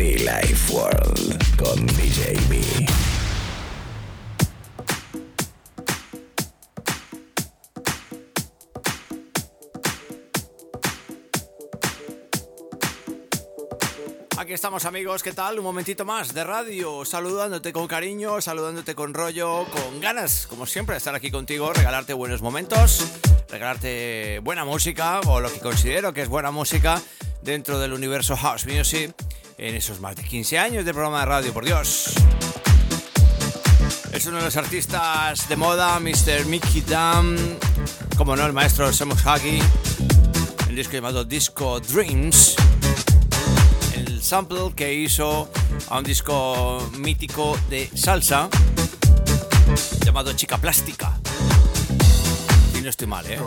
Life World con DJ. Aquí estamos amigos, ¿qué tal? Un momentito más de radio, saludándote con cariño, saludándote con rollo, con ganas, como siempre, de estar aquí contigo, regalarte buenos momentos, regalarte buena música o lo que considero que es buena música dentro del universo House Music en esos más de 15 años de programa de radio, por Dios. Es uno de los artistas de moda, Mr. Mickey Dam, como no, el maestro Semus Hagi, el disco llamado Disco Dreams el sample que hizo a un disco mítico de salsa llamado Chica Plástica. Y no estoy mal, ¿eh?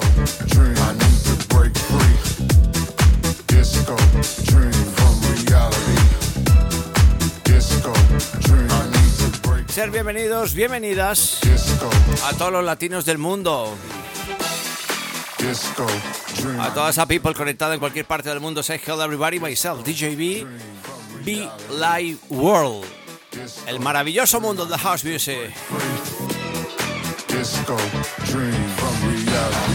Ser bienvenidos, bienvenidas a todos los latinos del mundo, a toda esa people conectada en cualquier parte del mundo. Say hello everybody, myself, DJB, Be Live World, el maravilloso mundo de house music. Disco. Dream. From reality.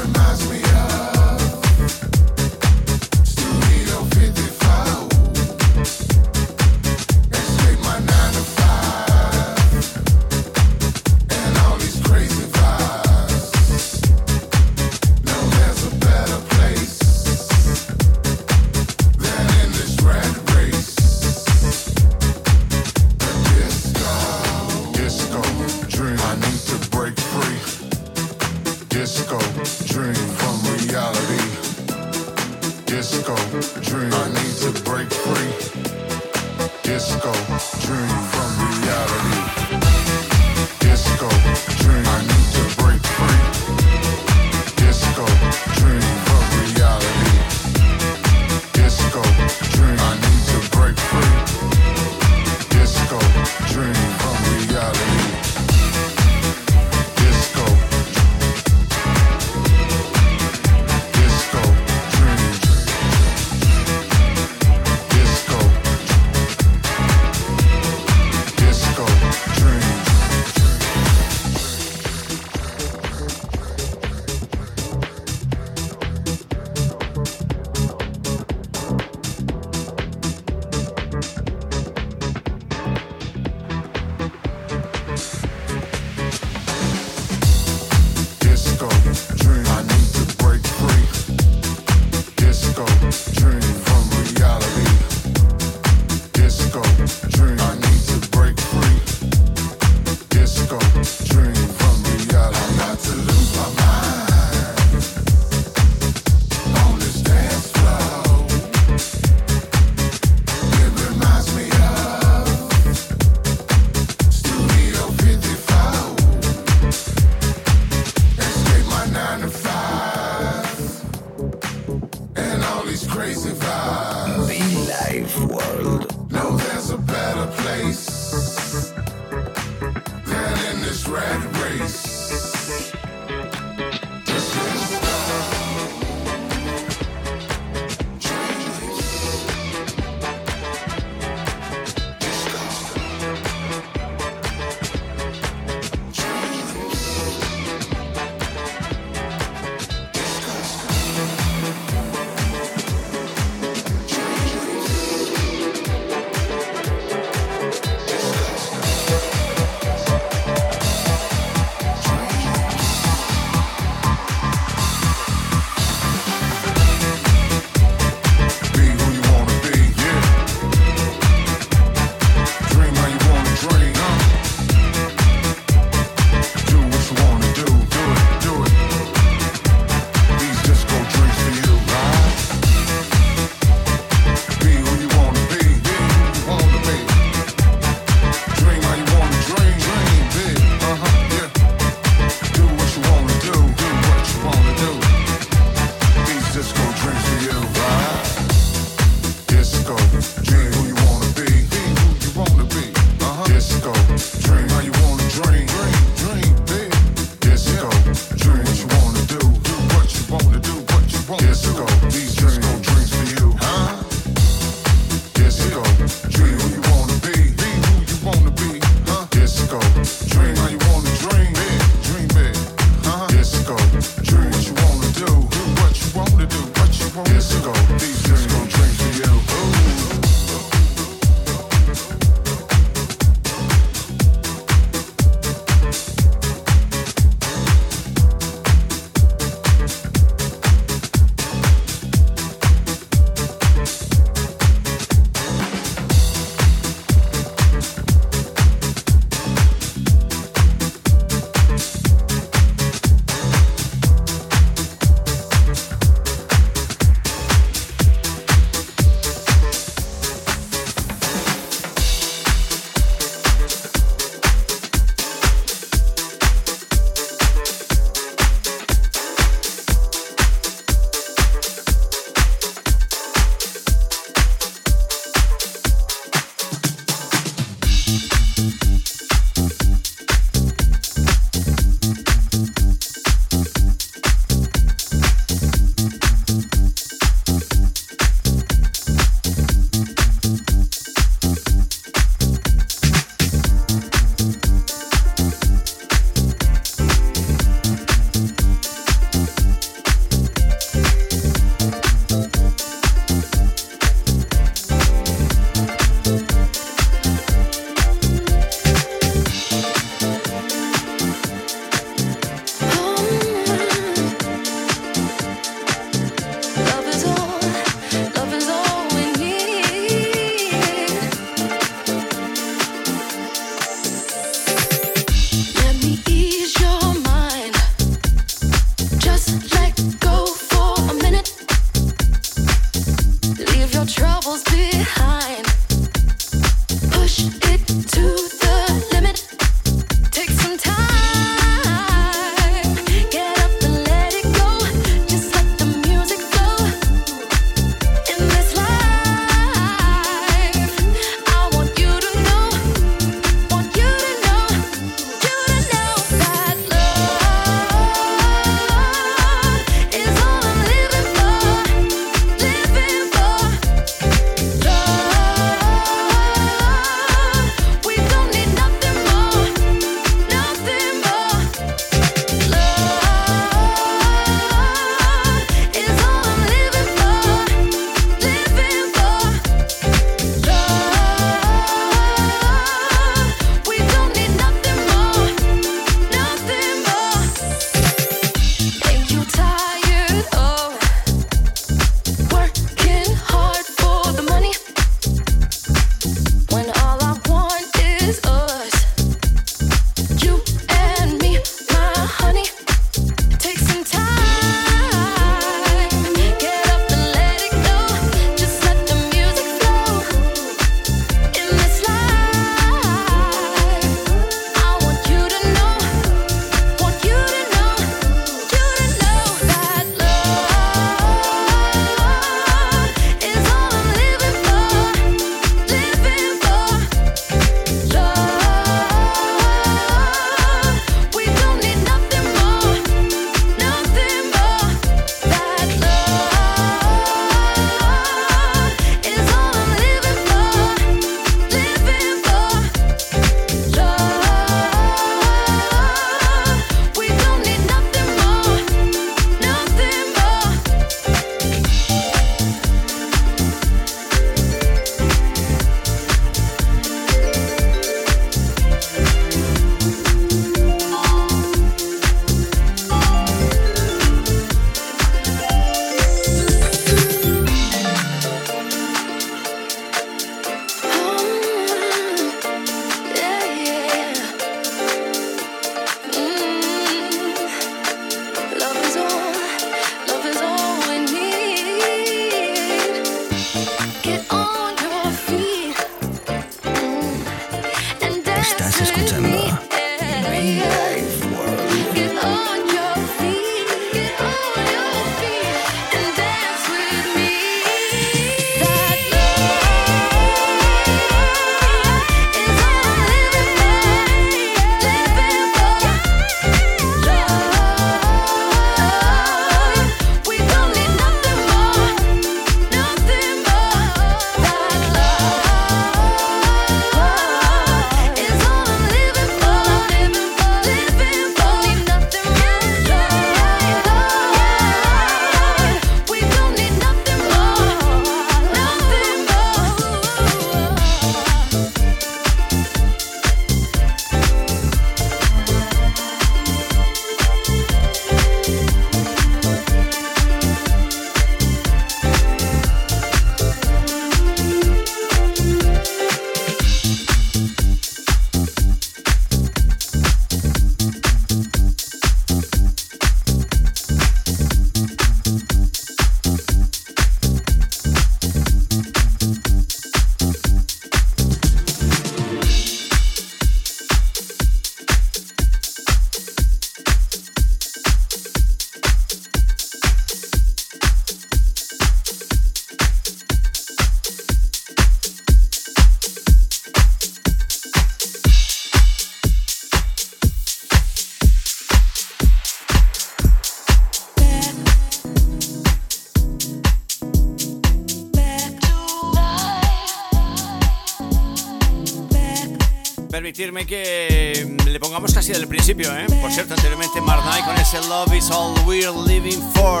Permitirme que le pongamos casi del principio, ¿eh? Por cierto, anteriormente Knight con ese Love is all we're living for.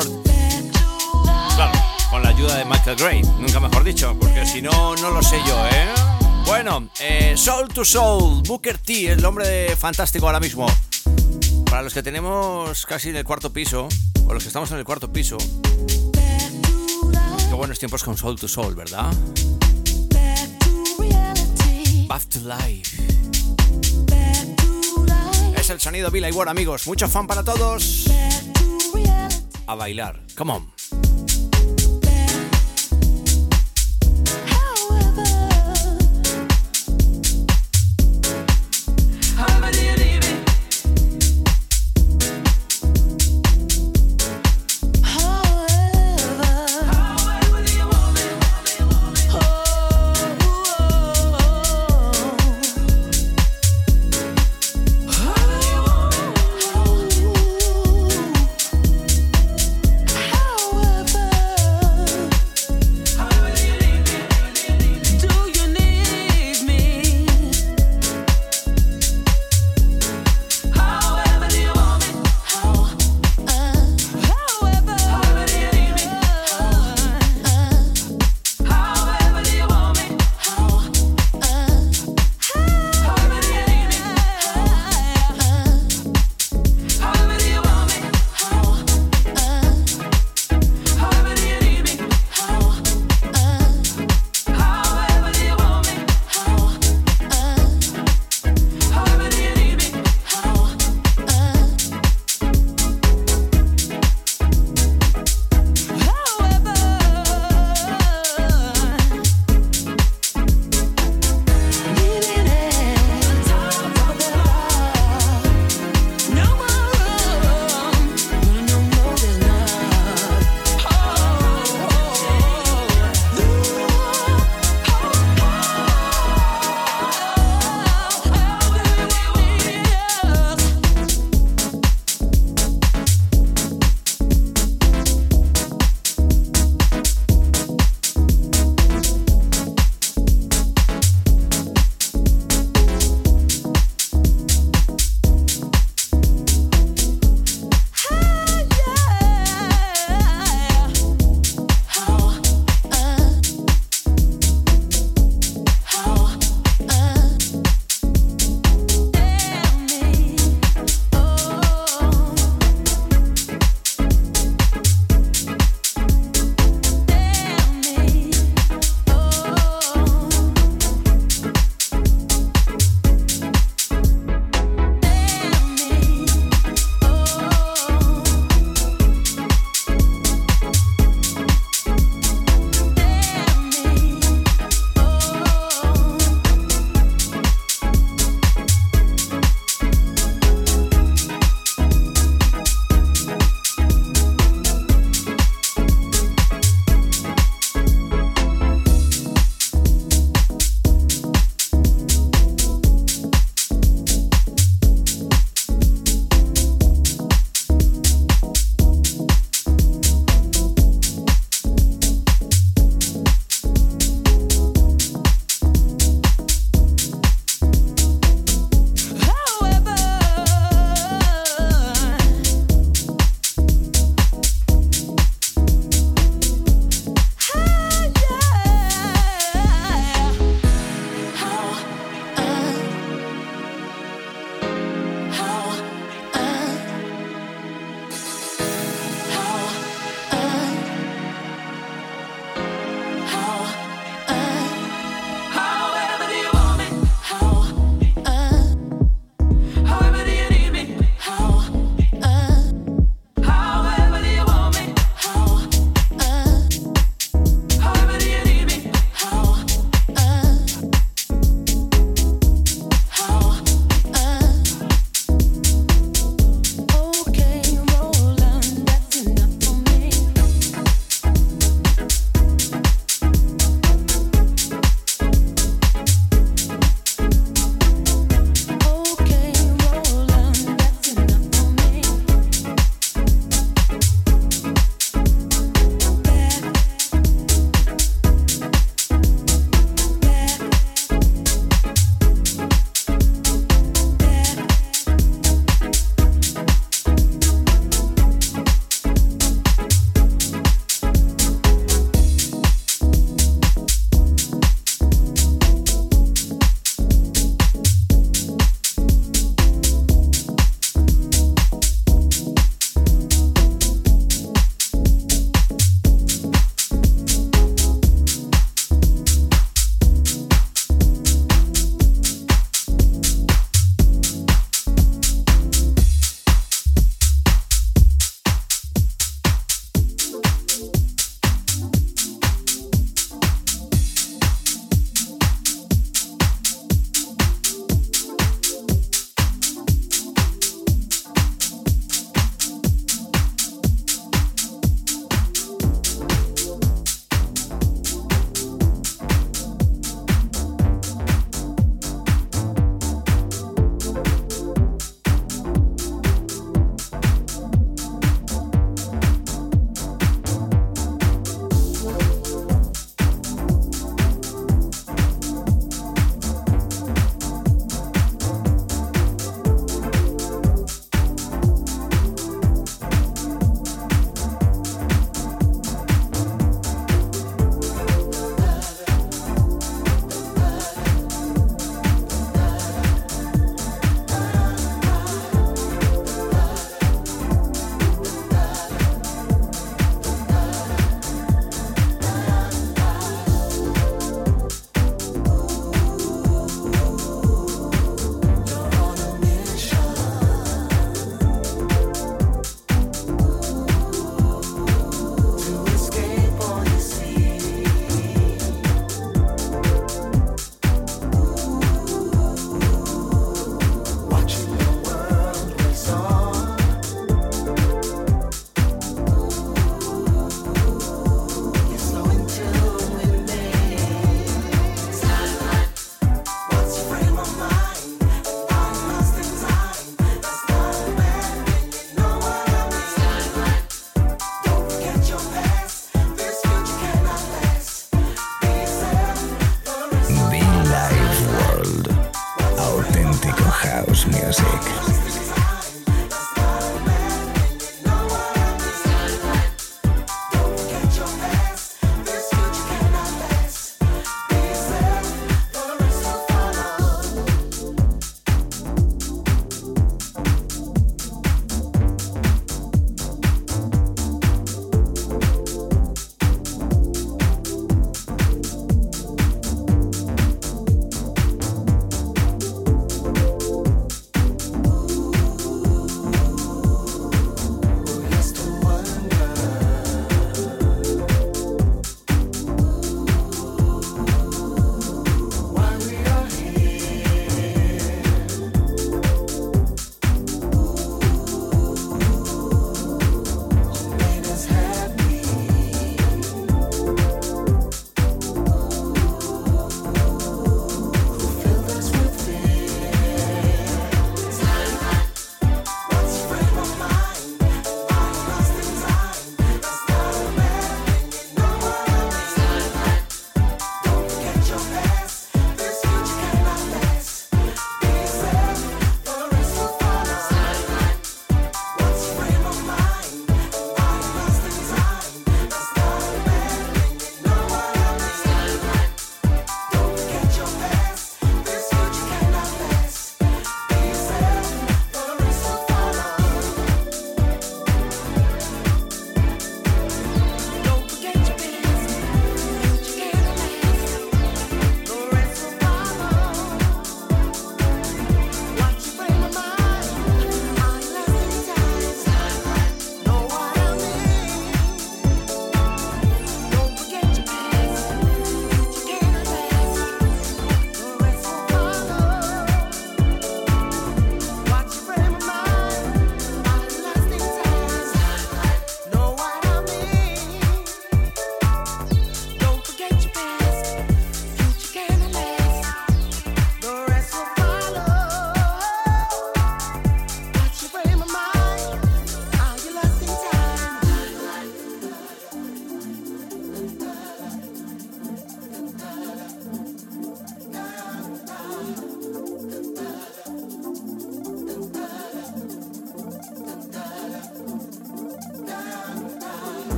Claro, con la ayuda de Michael Gray, nunca mejor dicho, porque si no, no lo sé yo, ¿eh? Bueno, eh, Soul to Soul, Booker T, el hombre fantástico ahora mismo. Para los que tenemos casi en el cuarto piso, o los que estamos en el cuarto piso, qué buenos tiempos con Soul to Soul, ¿verdad? Back to Life. El sonido Billy Ward, amigos. Mucho fan para todos. A bailar. Come on.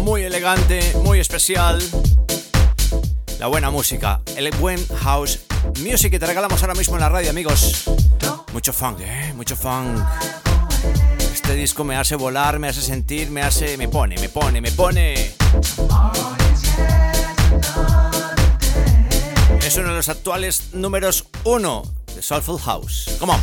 Muy elegante, muy especial. La buena música, el buen house music que te regalamos ahora mismo en la radio, amigos. Mucho funk, ¿eh? Mucho funk. Este disco me hace volar, me hace sentir, me hace... me pone, me pone, me pone. Es uno de los actuales números uno de Soulful House. Come.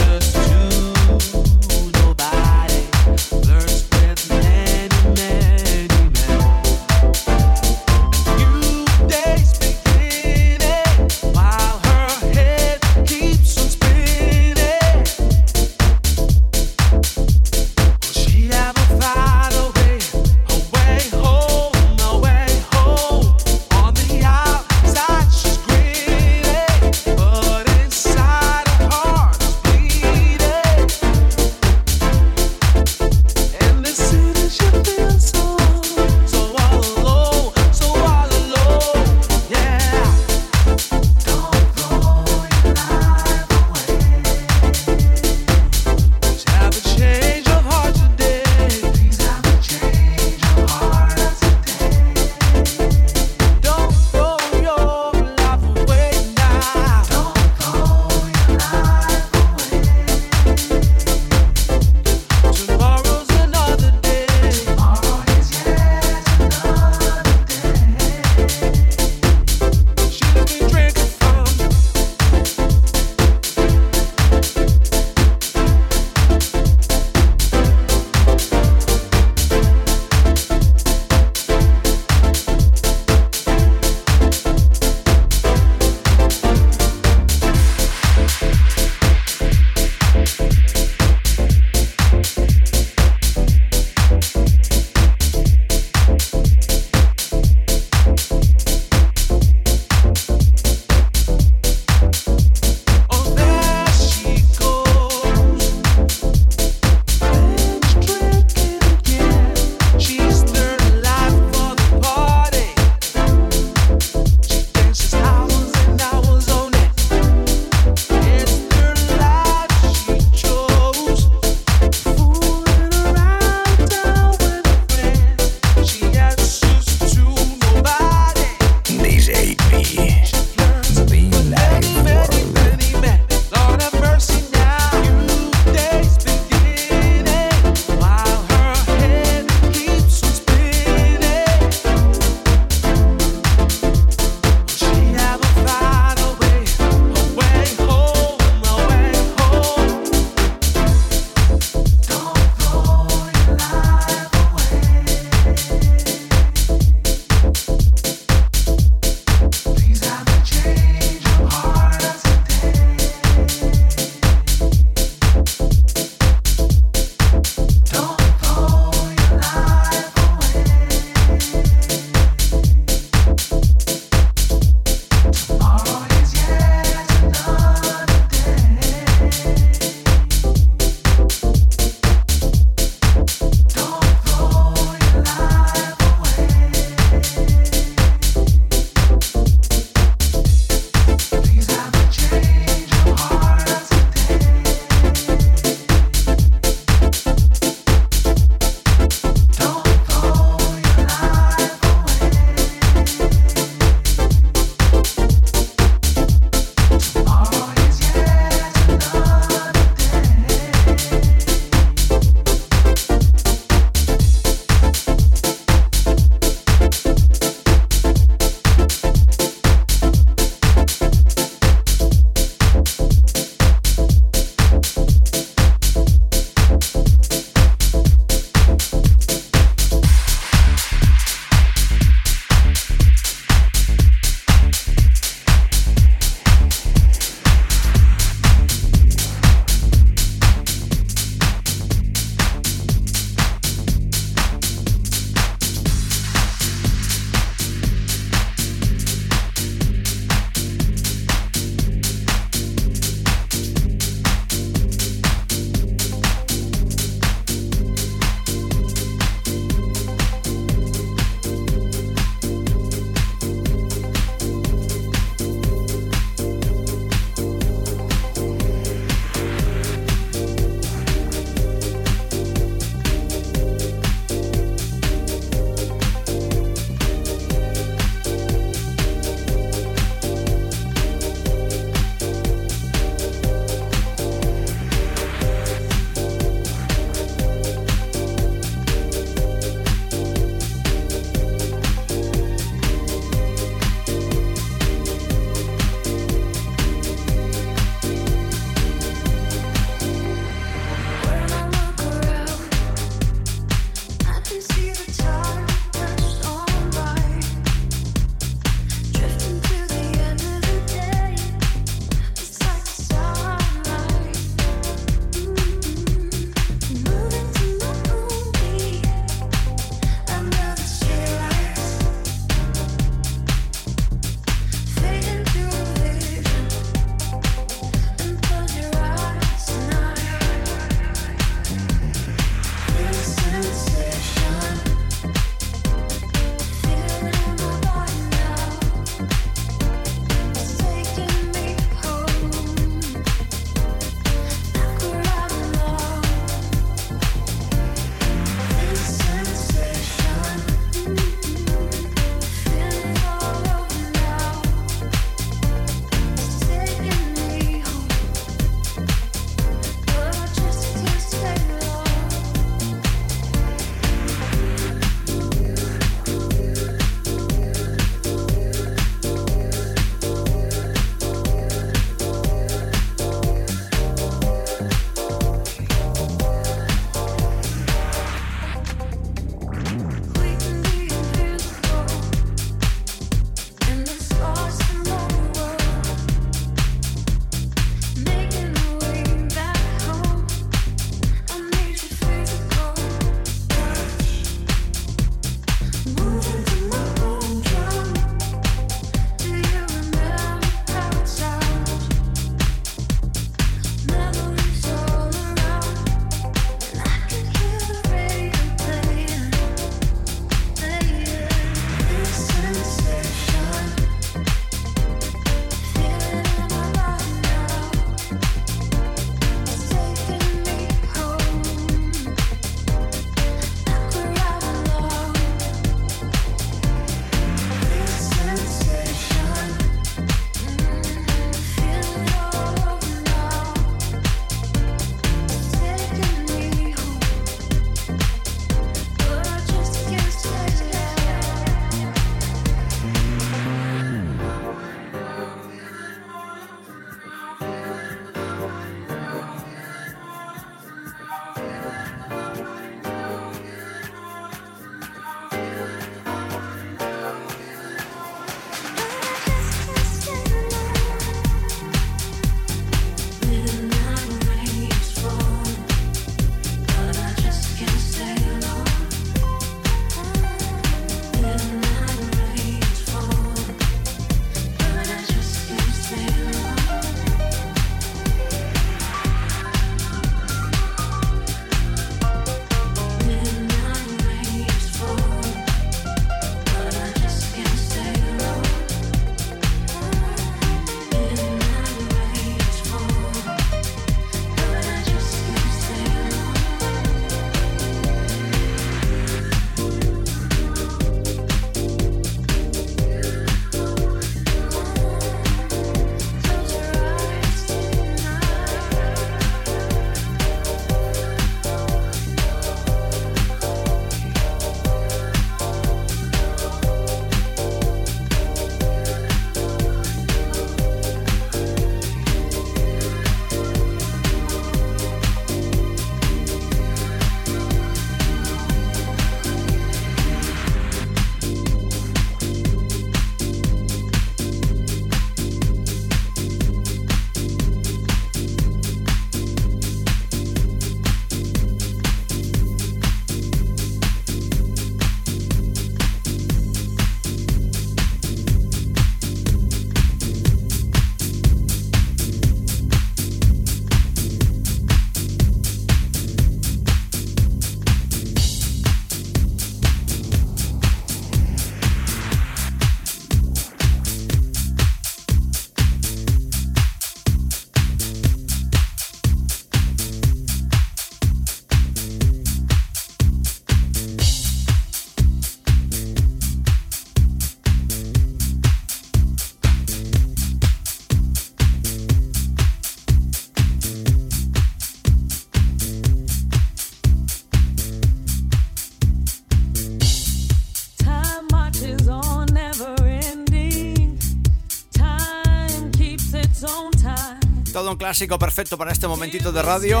Todo un clásico perfecto para este momentito de radio.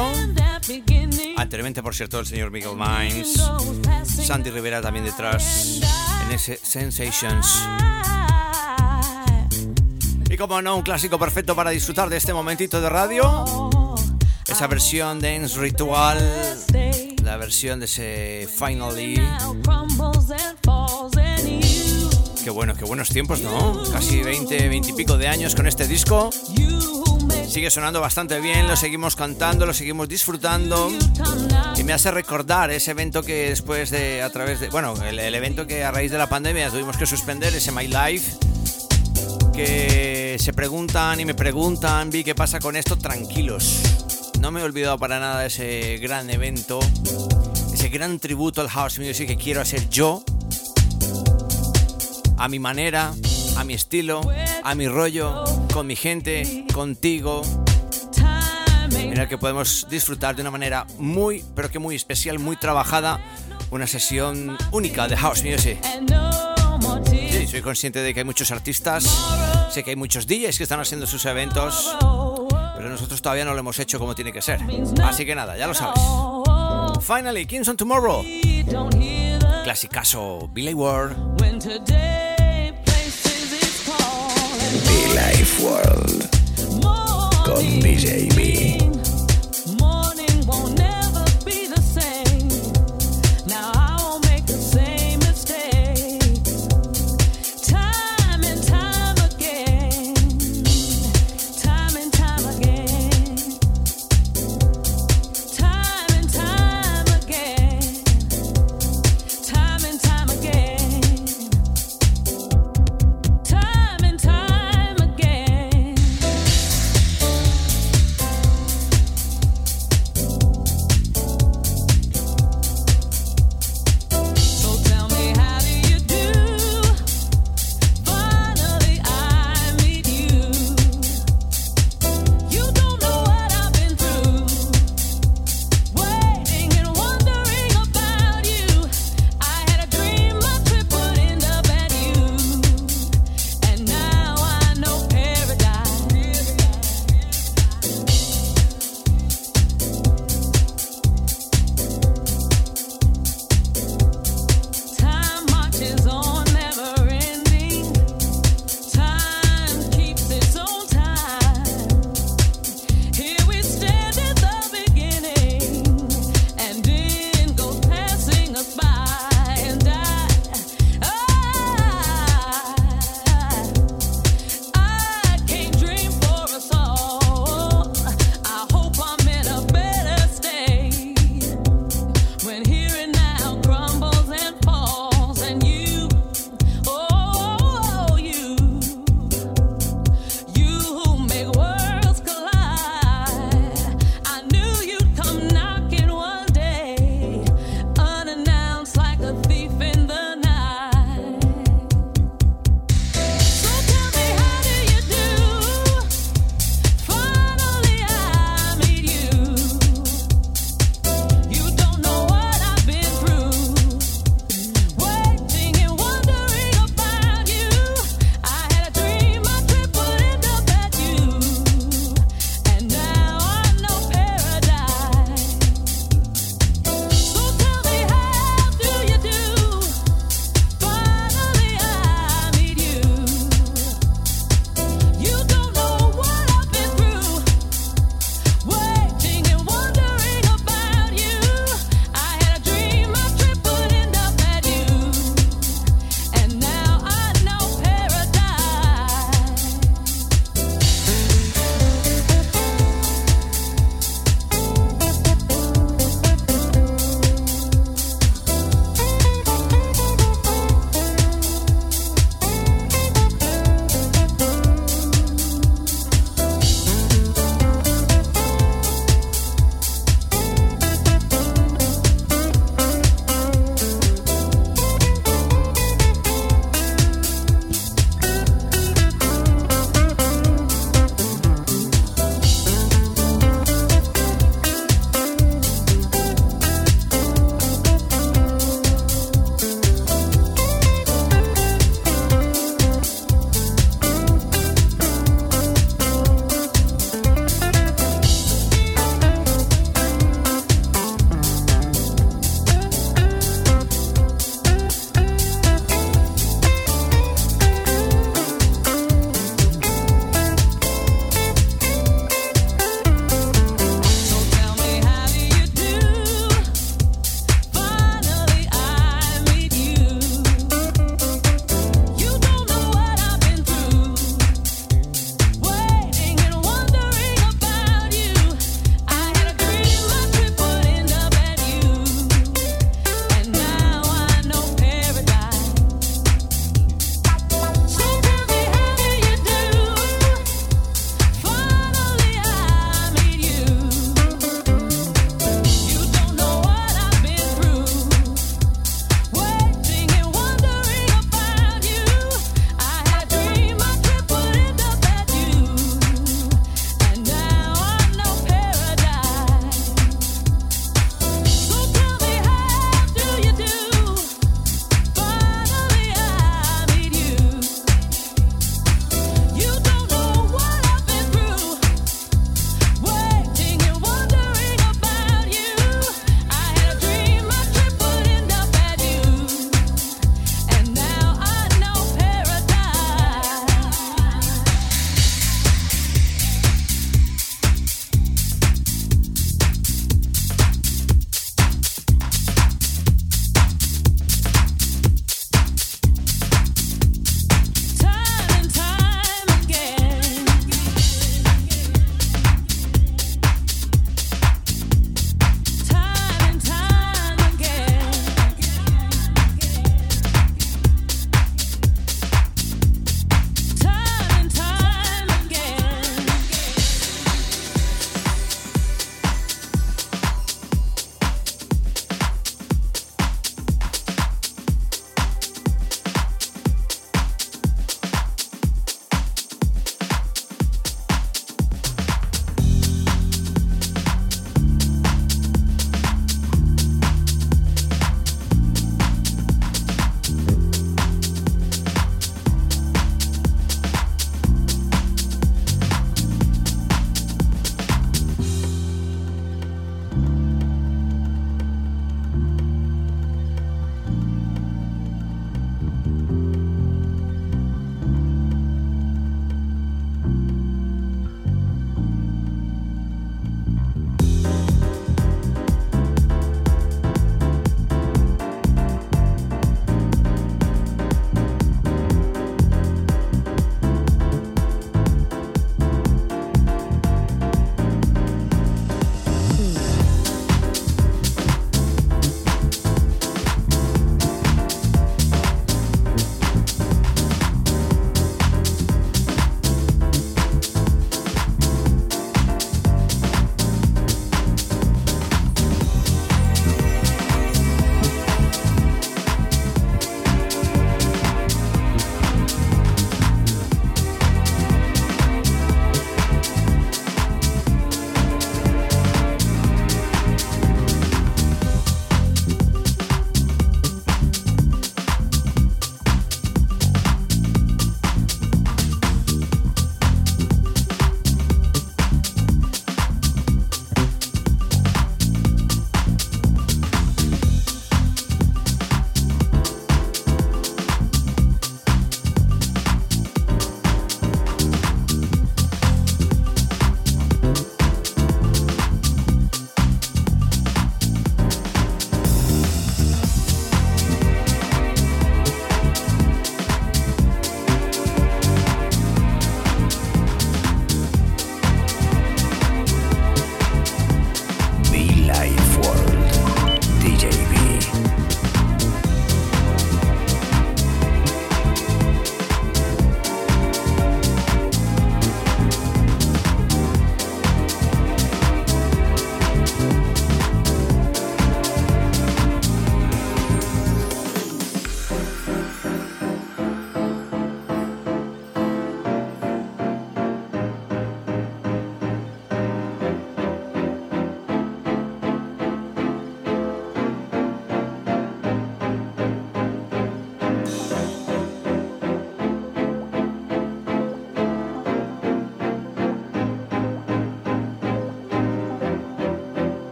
Anteriormente, por cierto, el señor Miguel Mines. Sandy Rivera también detrás en ese Sensations. Y como no, un clásico perfecto para disfrutar de este momentito de radio. Esa versión de Dance Ritual. La versión de ese Finally. Qué bueno, qué buenos tiempos, ¿no? Casi 20, 20 y pico de años con este disco. Sigue sonando bastante bien, lo seguimos cantando, lo seguimos disfrutando. Y me hace recordar ese evento que después de, a través de, bueno, el, evento que a raíz de la pandemia tuvimos que suspender, ese My Life. Que se preguntan y me preguntan, vi qué pasa con esto, tranquilos. No me he olvidado para nada ese gran evento, ese gran tributo al house music que quiero hacer yo a mi manera, a mi estilo, a mi rollo, con mi gente, contigo, en el que podemos disfrutar de una manera muy, pero que muy especial, muy trabajada, una sesión única de house music. Sí, soy consciente de que hay muchos artistas, sé que hay muchos DJs que están haciendo sus eventos, pero nosotros todavía no lo hemos hecho como tiene que ser. Así que nada, ya lo sabes. Finally, Kings on Tomorrow. Clasicazo, Billy Ward. Life World con DJ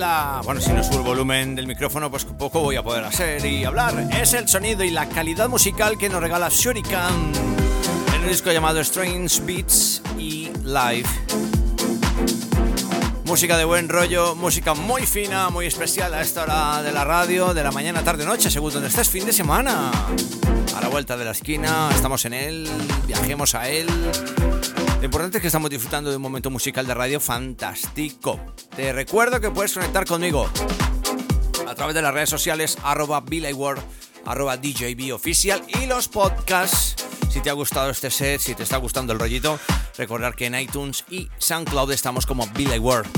ya, bueno, si no subo el volumen del micrófono, pues poco voy a poder hacer y hablar. Es el sonido y la calidad musical que nos regala Shuriken en un disco llamado Strange Beats y Live. Música de buen rollo, música muy fina, muy especial a esta hora de la radio, de la mañana, tarde, noche, según donde estés, fin de semana. A la vuelta de la esquina, estamos en él, viajemos a él. Lo importante es que estamos disfrutando de un momento musical de radio fantástico. Te recuerdo que puedes conectar conmigo a través de las redes sociales arroba World, arroba DJB oficial y los podcasts. Si te ha gustado este set, si te está gustando el rollito, recordar que en iTunes y SoundCloud estamos como Billy World.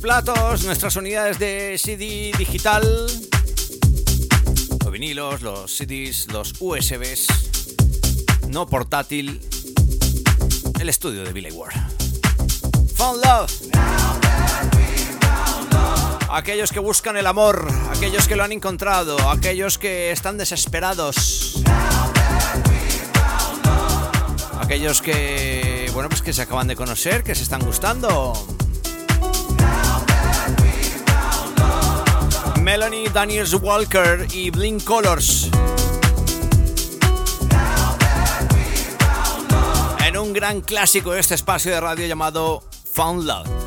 Platos, nuestras unidades de CD digital, los vinilos, los CDs, los USBs, no portátil, el estudio de Billy Ward. Found Love. Aquellos que buscan el amor, aquellos que lo han encontrado, aquellos que están desesperados. Aquellos que, bueno, pues que se acaban de conocer, que se están gustando. Melanie Daniels Walker y Blink Colors. En un gran clásico de este espacio de radio llamado Found Love.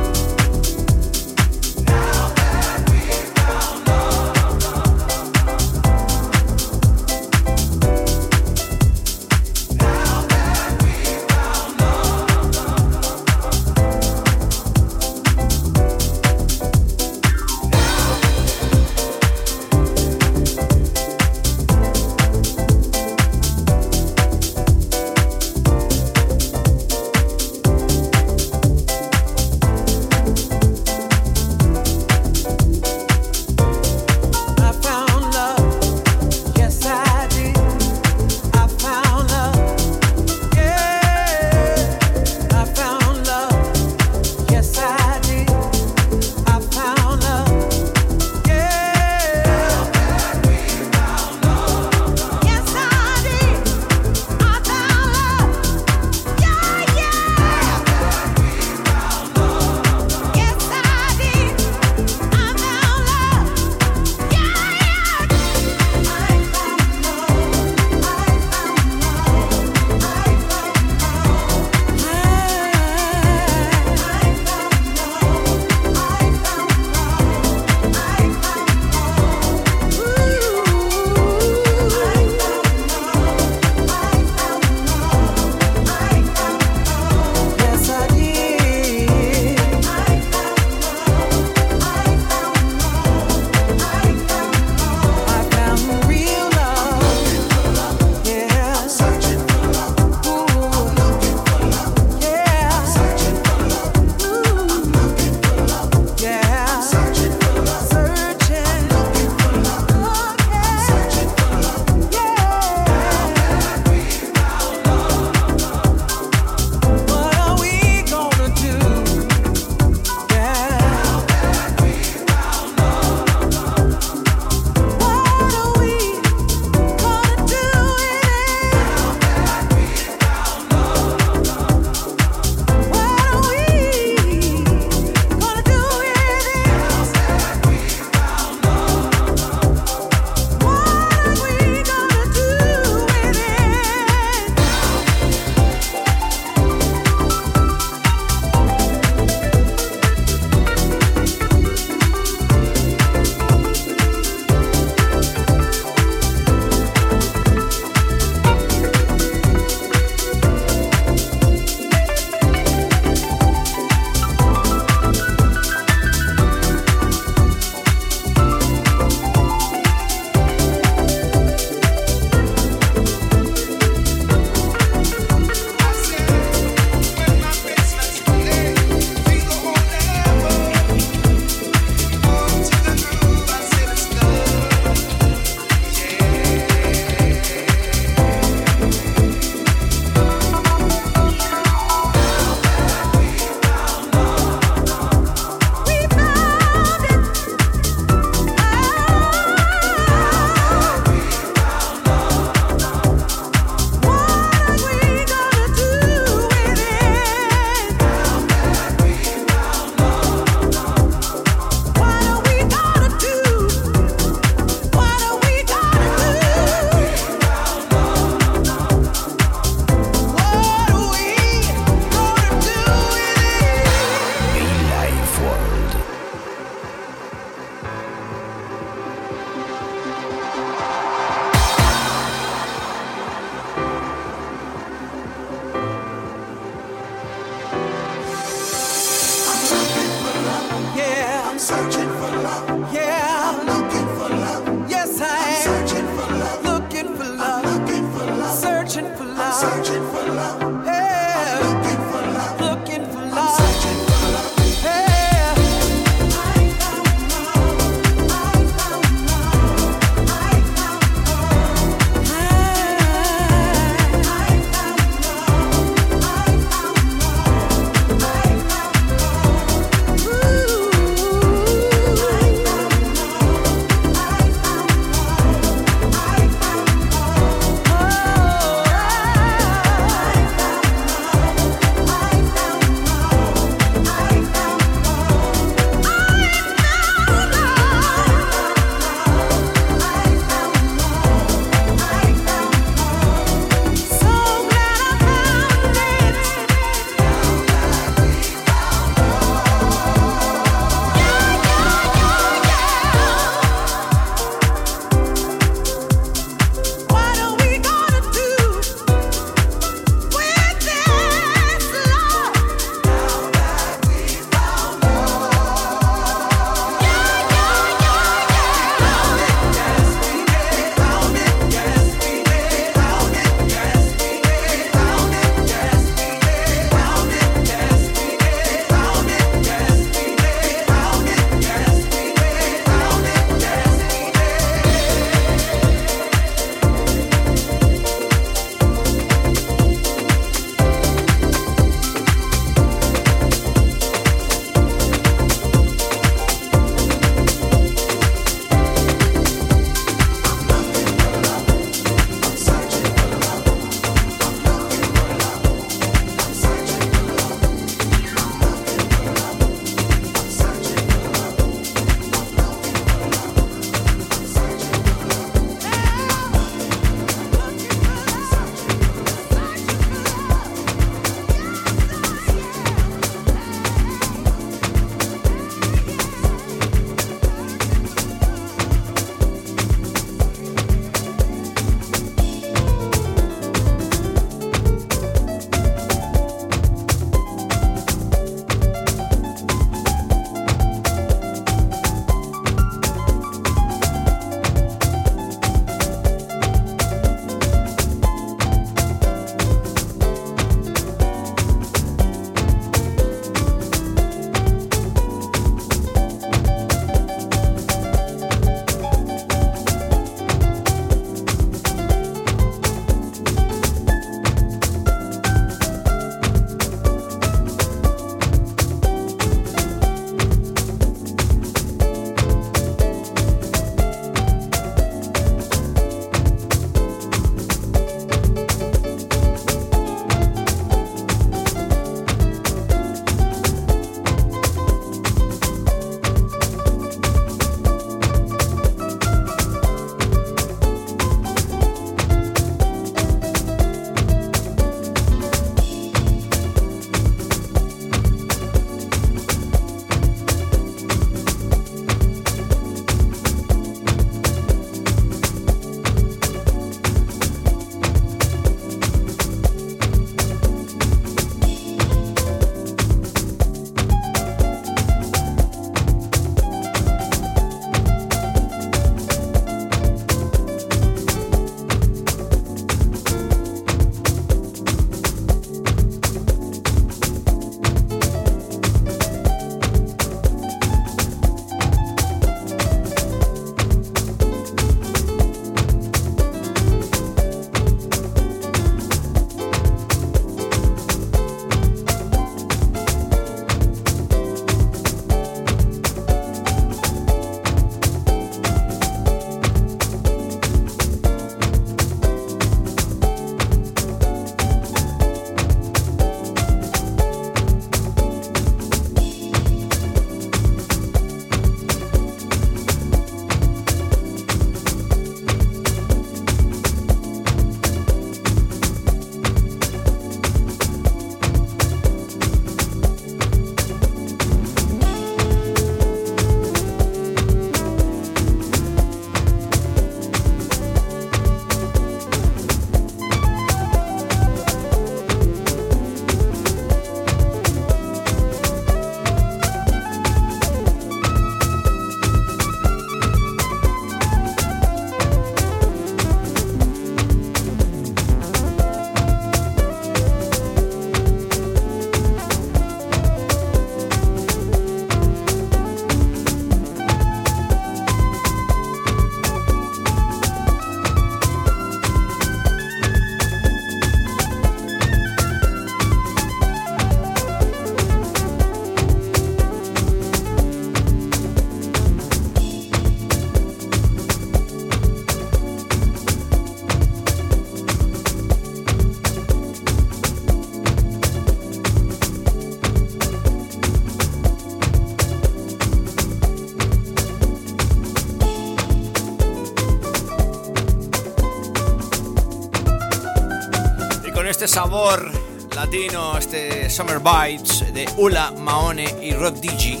Summer Bites de Ula Maone y Rock Digi.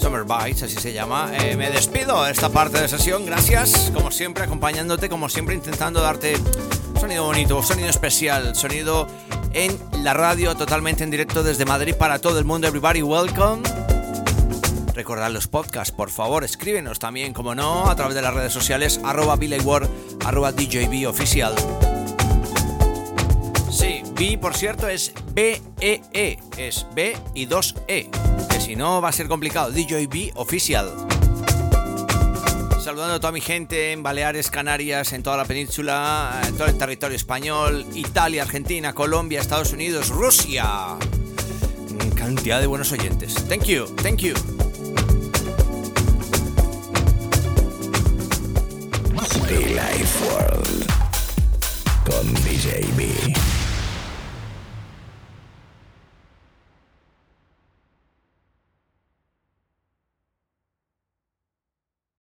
Summer Bites, así se llama. Eh, me despido de esta parte de sesión. Gracias, como siempre, acompañándote, como siempre, intentando darte sonido bonito, sonido especial, sonido en la radio, totalmente en directo desde Madrid para todo el mundo. Everybody, welcome. Recordad los podcasts, por favor, escríbenos también, como no, a través de las redes sociales, arroba Ward, arroba DJB oficial. Sí, B, por cierto, es B-E-E, es B y 2-E, que si no va a ser complicado, DJB oficial. Saludando a toda mi gente en Baleares, Canarias, en toda la península, en todo el territorio español, Italia, Argentina, Colombia, Estados Unidos, Rusia. Cantidad de buenos oyentes. Thank you, thank you. Life World con DJB.